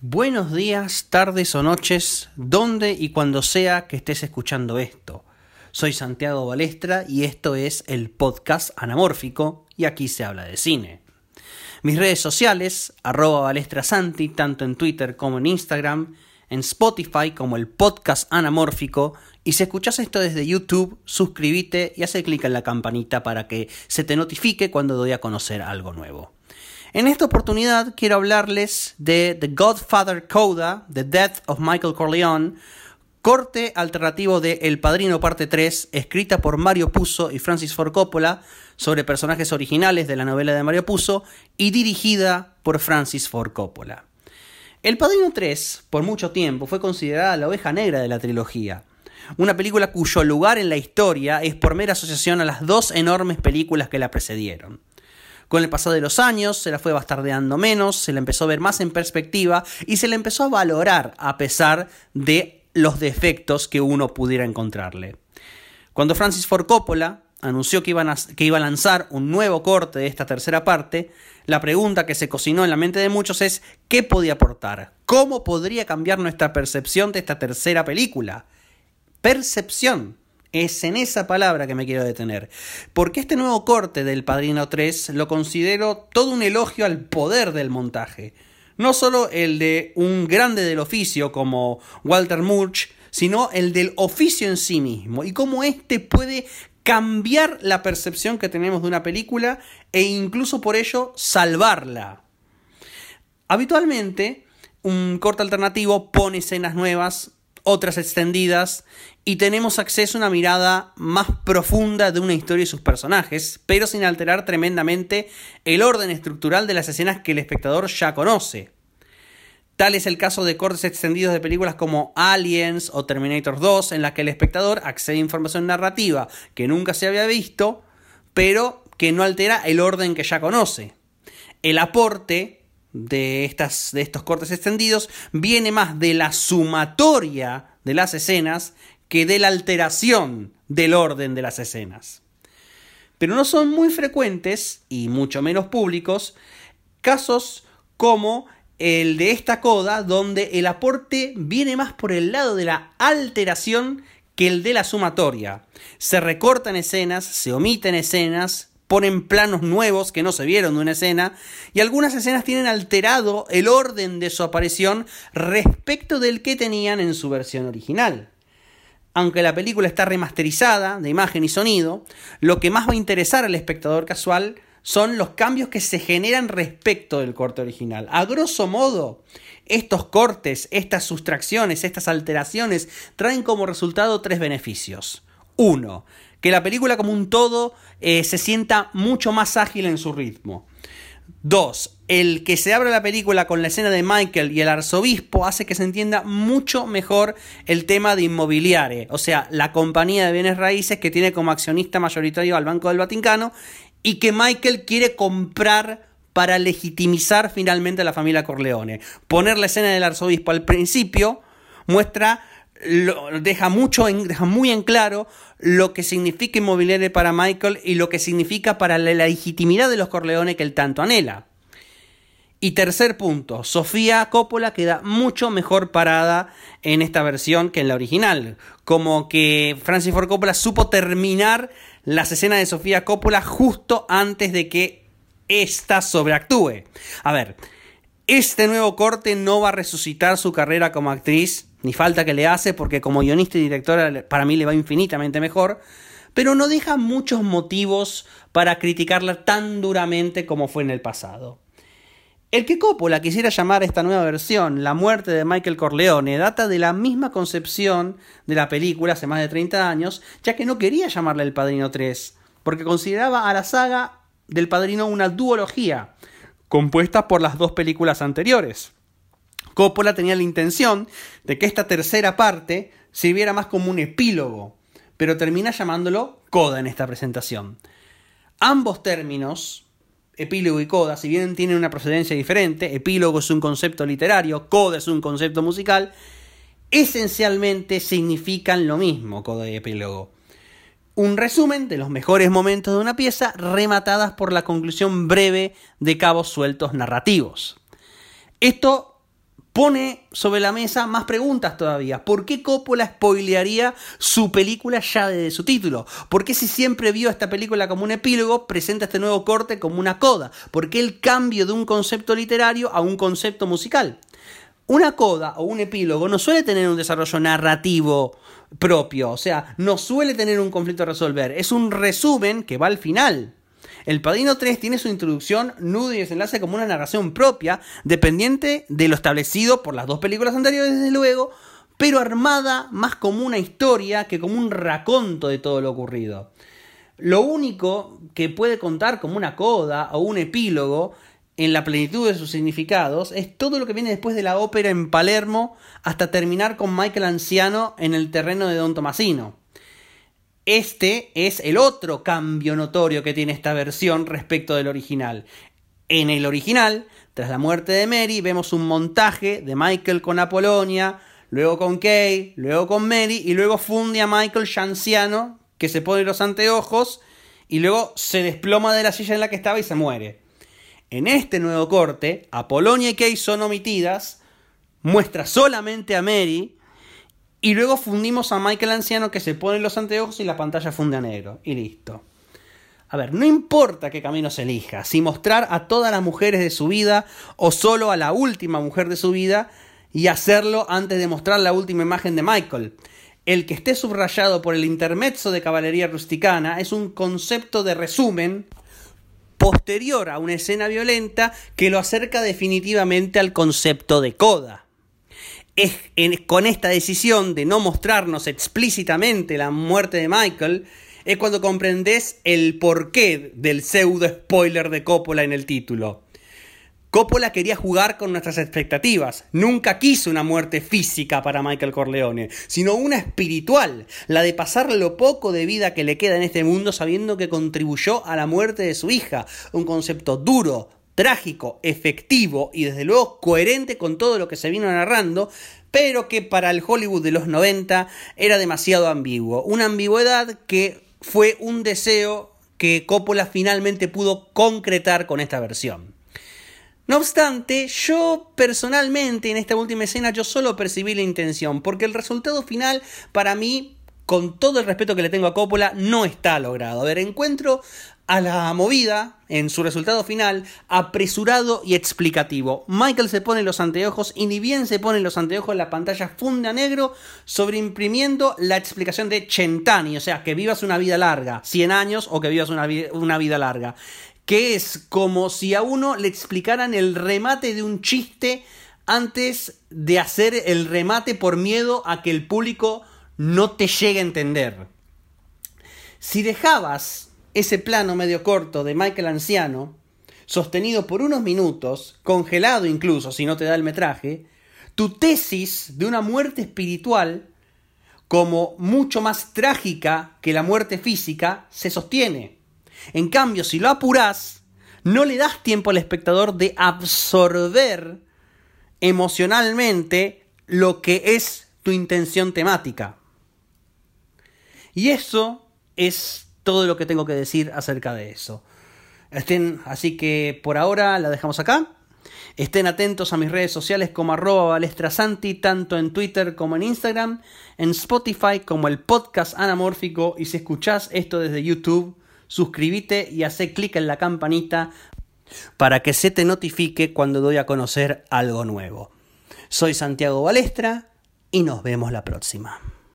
Buenos días, tardes o noches, donde y cuando sea que estés escuchando esto. Soy Santiago Balestra y esto es el podcast Anamórfico y aquí se habla de cine. Mis redes sociales, arroba balestrasanti, tanto en Twitter como en Instagram, en Spotify como el podcast Anamórfico y si escuchas esto desde YouTube, suscríbete y hace clic en la campanita para que se te notifique cuando doy a conocer algo nuevo. En esta oportunidad quiero hablarles de The Godfather Coda, The Death of Michael Corleone, corte alternativo de El Padrino Parte 3, escrita por Mario Puzo y Francis Ford Coppola, sobre personajes originales de la novela de Mario Puzo y dirigida por Francis Ford Coppola. El Padrino 3, por mucho tiempo, fue considerada la oveja negra de la trilogía. Una película cuyo lugar en la historia es por mera asociación a las dos enormes películas que la precedieron. Con el paso de los años se la fue bastardeando menos, se la empezó a ver más en perspectiva y se la empezó a valorar a pesar de los defectos que uno pudiera encontrarle. Cuando Francis Ford Coppola anunció que, que iba a lanzar un nuevo corte de esta tercera parte, la pregunta que se cocinó en la mente de muchos es ¿qué podía aportar? ¿Cómo podría cambiar nuestra percepción de esta tercera película? Percepción. Es en esa palabra que me quiero detener. Porque este nuevo corte del Padrino 3 lo considero todo un elogio al poder del montaje. No solo el de un grande del oficio como Walter Murch, sino el del oficio en sí mismo y cómo éste puede cambiar la percepción que tenemos de una película e incluso por ello salvarla. Habitualmente, un corte alternativo pone escenas nuevas, otras extendidas, y tenemos acceso a una mirada más profunda de una historia y sus personajes, pero sin alterar tremendamente el orden estructural de las escenas que el espectador ya conoce. Tal es el caso de cortes extendidos de películas como Aliens o Terminator 2, en las que el espectador accede a información narrativa que nunca se había visto, pero que no altera el orden que ya conoce. El aporte de, estas, de estos cortes extendidos viene más de la sumatoria de las escenas que de la alteración del orden de las escenas. Pero no son muy frecuentes, y mucho menos públicos, casos como el de esta coda, donde el aporte viene más por el lado de la alteración que el de la sumatoria. Se recortan escenas, se omiten escenas, ponen planos nuevos que no se vieron de una escena, y algunas escenas tienen alterado el orden de su aparición respecto del que tenían en su versión original aunque la película está remasterizada de imagen y sonido, lo que más va a interesar al espectador casual son los cambios que se generan respecto del corte original. A grosso modo, estos cortes, estas sustracciones, estas alteraciones traen como resultado tres beneficios. Uno, que la película como un todo eh, se sienta mucho más ágil en su ritmo. Dos, el que se abra la película con la escena de Michael y el arzobispo hace que se entienda mucho mejor el tema de inmobiliare, o sea, la compañía de bienes raíces que tiene como accionista mayoritario al Banco del Vaticano y que Michael quiere comprar para legitimizar finalmente a la familia Corleone. Poner la escena del arzobispo al principio muestra lo, deja, mucho deja muy en claro lo que significa inmobiliario para Michael y lo que significa para la legitimidad de los Corleones que él tanto anhela. Y tercer punto, Sofía Coppola queda mucho mejor parada en esta versión que en la original. Como que Francis Ford Coppola supo terminar las escenas de Sofía Coppola justo antes de que ésta sobreactúe. A ver, este nuevo corte no va a resucitar su carrera como actriz ni falta que le hace porque como guionista y directora para mí le va infinitamente mejor, pero no deja muchos motivos para criticarla tan duramente como fue en el pasado. El que Coppola quisiera llamar esta nueva versión La muerte de Michael Corleone data de la misma concepción de la película hace más de 30 años, ya que no quería llamarle El Padrino 3, porque consideraba a la saga del Padrino una duología, compuesta por las dos películas anteriores. Coppola tenía la intención de que esta tercera parte sirviera más como un epílogo, pero termina llamándolo coda en esta presentación. Ambos términos, epílogo y coda, si bien tienen una procedencia diferente, epílogo es un concepto literario, coda es un concepto musical, esencialmente significan lo mismo, coda y epílogo. Un resumen de los mejores momentos de una pieza rematadas por la conclusión breve de cabos sueltos narrativos. Esto pone sobre la mesa más preguntas todavía. ¿Por qué Coppola spoilearía su película ya desde su título? ¿Por qué si siempre vio esta película como un epílogo, presenta este nuevo corte como una coda? ¿Por qué el cambio de un concepto literario a un concepto musical? Una coda o un epílogo no suele tener un desarrollo narrativo propio, o sea, no suele tener un conflicto a resolver, es un resumen que va al final. El Padrino 3 tiene su introducción, nudo y desenlace como una narración propia, dependiente de lo establecido por las dos películas anteriores, desde luego, pero armada más como una historia que como un raconto de todo lo ocurrido. Lo único que puede contar como una coda o un epílogo en la plenitud de sus significados es todo lo que viene después de la ópera en Palermo hasta terminar con Michael Anciano en el terreno de Don Tomasino. Este es el otro cambio notorio que tiene esta versión respecto del original. En el original, tras la muerte de Mary, vemos un montaje de Michael con Apolonia, luego con Kay, luego con Mary, y luego funde a Michael ya anciano, que se pone los anteojos, y luego se desploma de la silla en la que estaba y se muere. En este nuevo corte, Apolonia y Kay son omitidas, muestra solamente a Mary, y luego fundimos a Michael Anciano que se pone los anteojos y la pantalla funde a negro. Y listo. A ver, no importa qué camino se elija, si mostrar a todas las mujeres de su vida o solo a la última mujer de su vida y hacerlo antes de mostrar la última imagen de Michael. El que esté subrayado por el intermezzo de caballería rusticana es un concepto de resumen posterior a una escena violenta que lo acerca definitivamente al concepto de coda es con esta decisión de no mostrarnos explícitamente la muerte de Michael, es cuando comprendes el porqué del pseudo spoiler de Coppola en el título. Coppola quería jugar con nuestras expectativas. Nunca quiso una muerte física para Michael Corleone, sino una espiritual, la de pasar lo poco de vida que le queda en este mundo sabiendo que contribuyó a la muerte de su hija. Un concepto duro, trágico, efectivo y desde luego coherente con todo lo que se vino narrando, pero que para el Hollywood de los 90 era demasiado ambiguo. Una ambigüedad que fue un deseo que Coppola finalmente pudo concretar con esta versión. No obstante, yo personalmente en esta última escena yo solo percibí la intención, porque el resultado final para mí con todo el respeto que le tengo a Coppola, no está logrado. A ver, encuentro a la movida, en su resultado final, apresurado y explicativo. Michael se pone los anteojos y ni bien se pone los anteojos la pantalla funda negro sobreimprimiendo la explicación de Chentani, o sea, que vivas una vida larga, 100 años o que vivas una vida larga. Que es como si a uno le explicaran el remate de un chiste antes de hacer el remate por miedo a que el público no te llegue a entender. Si dejabas ese plano medio corto de Michael Anciano, sostenido por unos minutos, congelado incluso si no te da el metraje, tu tesis de una muerte espiritual, como mucho más trágica que la muerte física, se sostiene. En cambio, si lo apuras, no le das tiempo al espectador de absorber emocionalmente lo que es tu intención temática. Y eso es todo lo que tengo que decir acerca de eso. Estén, así que por ahora la dejamos acá. Estén atentos a mis redes sociales como arroba balestrasanti, tanto en Twitter como en Instagram, en Spotify como el podcast anamórfico y si escuchás esto desde YouTube, suscríbete y hace clic en la campanita para que se te notifique cuando doy a conocer algo nuevo. Soy Santiago Balestra y nos vemos la próxima.